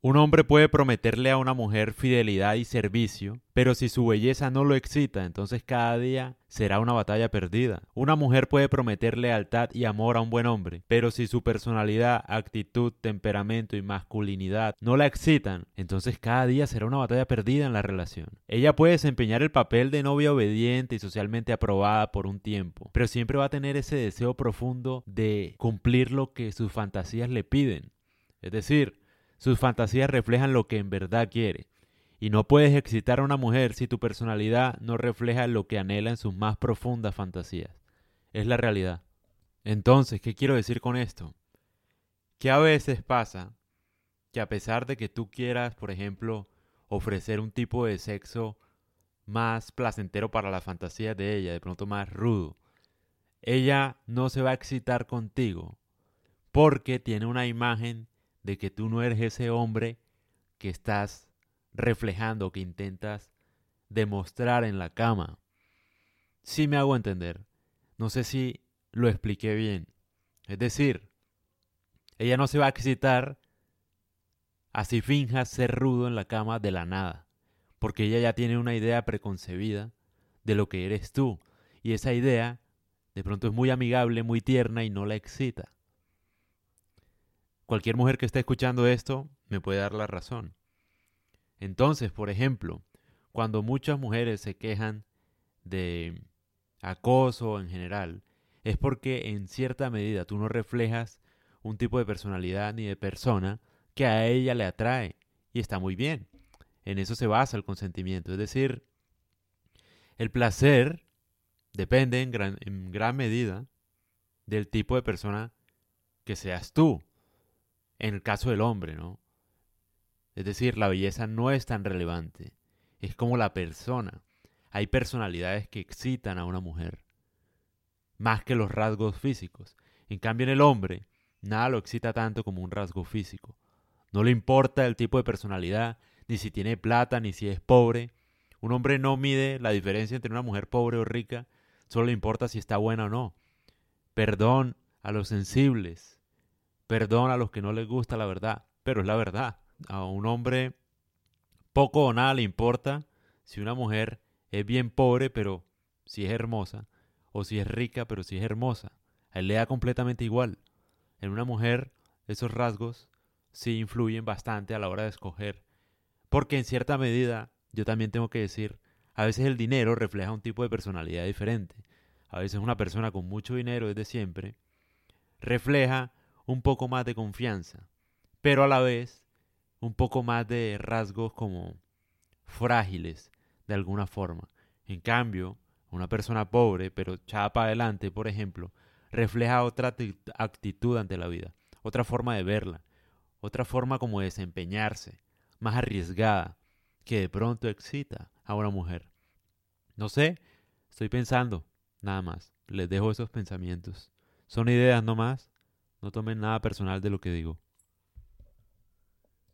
Un hombre puede prometerle a una mujer fidelidad y servicio, pero si su belleza no lo excita, entonces cada día será una batalla perdida. Una mujer puede prometer lealtad y amor a un buen hombre, pero si su personalidad, actitud, temperamento y masculinidad no la excitan, entonces cada día será una batalla perdida en la relación. Ella puede desempeñar el papel de novia obediente y socialmente aprobada por un tiempo, pero siempre va a tener ese deseo profundo de cumplir lo que sus fantasías le piden. Es decir, sus fantasías reflejan lo que en verdad quiere. Y no puedes excitar a una mujer si tu personalidad no refleja lo que anhela en sus más profundas fantasías. Es la realidad. Entonces, ¿qué quiero decir con esto? Que a veces pasa que a pesar de que tú quieras, por ejemplo, ofrecer un tipo de sexo más placentero para las fantasías de ella, de pronto más rudo, ella no se va a excitar contigo porque tiene una imagen de que tú no eres ese hombre que estás reflejando, que intentas demostrar en la cama. Sí me hago entender. No sé si lo expliqué bien. Es decir, ella no se va a excitar así finjas ser rudo en la cama de la nada, porque ella ya tiene una idea preconcebida de lo que eres tú, y esa idea de pronto es muy amigable, muy tierna y no la excita. Cualquier mujer que esté escuchando esto me puede dar la razón. Entonces, por ejemplo, cuando muchas mujeres se quejan de acoso en general, es porque en cierta medida tú no reflejas un tipo de personalidad ni de persona que a ella le atrae. Y está muy bien. En eso se basa el consentimiento. Es decir, el placer depende en gran, en gran medida del tipo de persona que seas tú en el caso del hombre, ¿no? Es decir, la belleza no es tan relevante, es como la persona. Hay personalidades que excitan a una mujer, más que los rasgos físicos. En cambio, en el hombre, nada lo excita tanto como un rasgo físico. No le importa el tipo de personalidad, ni si tiene plata, ni si es pobre. Un hombre no mide la diferencia entre una mujer pobre o rica, solo le importa si está buena o no. Perdón a los sensibles, Perdón a los que no les gusta la verdad, pero es la verdad. A un hombre poco o nada le importa si una mujer es bien pobre, pero si es hermosa, o si es rica, pero si es hermosa. A él le da completamente igual. En una mujer, esos rasgos sí influyen bastante a la hora de escoger. Porque en cierta medida, yo también tengo que decir, a veces el dinero refleja un tipo de personalidad diferente. A veces una persona con mucho dinero desde siempre refleja un poco más de confianza, pero a la vez un poco más de rasgos como frágiles de alguna forma. En cambio, una persona pobre, pero echada para adelante, por ejemplo, refleja otra actitud ante la vida, otra forma de verla, otra forma como de desempeñarse, más arriesgada, que de pronto excita a una mujer. No sé, estoy pensando, nada más, les dejo esos pensamientos. Son ideas no más, no tomen nada personal de lo que digo.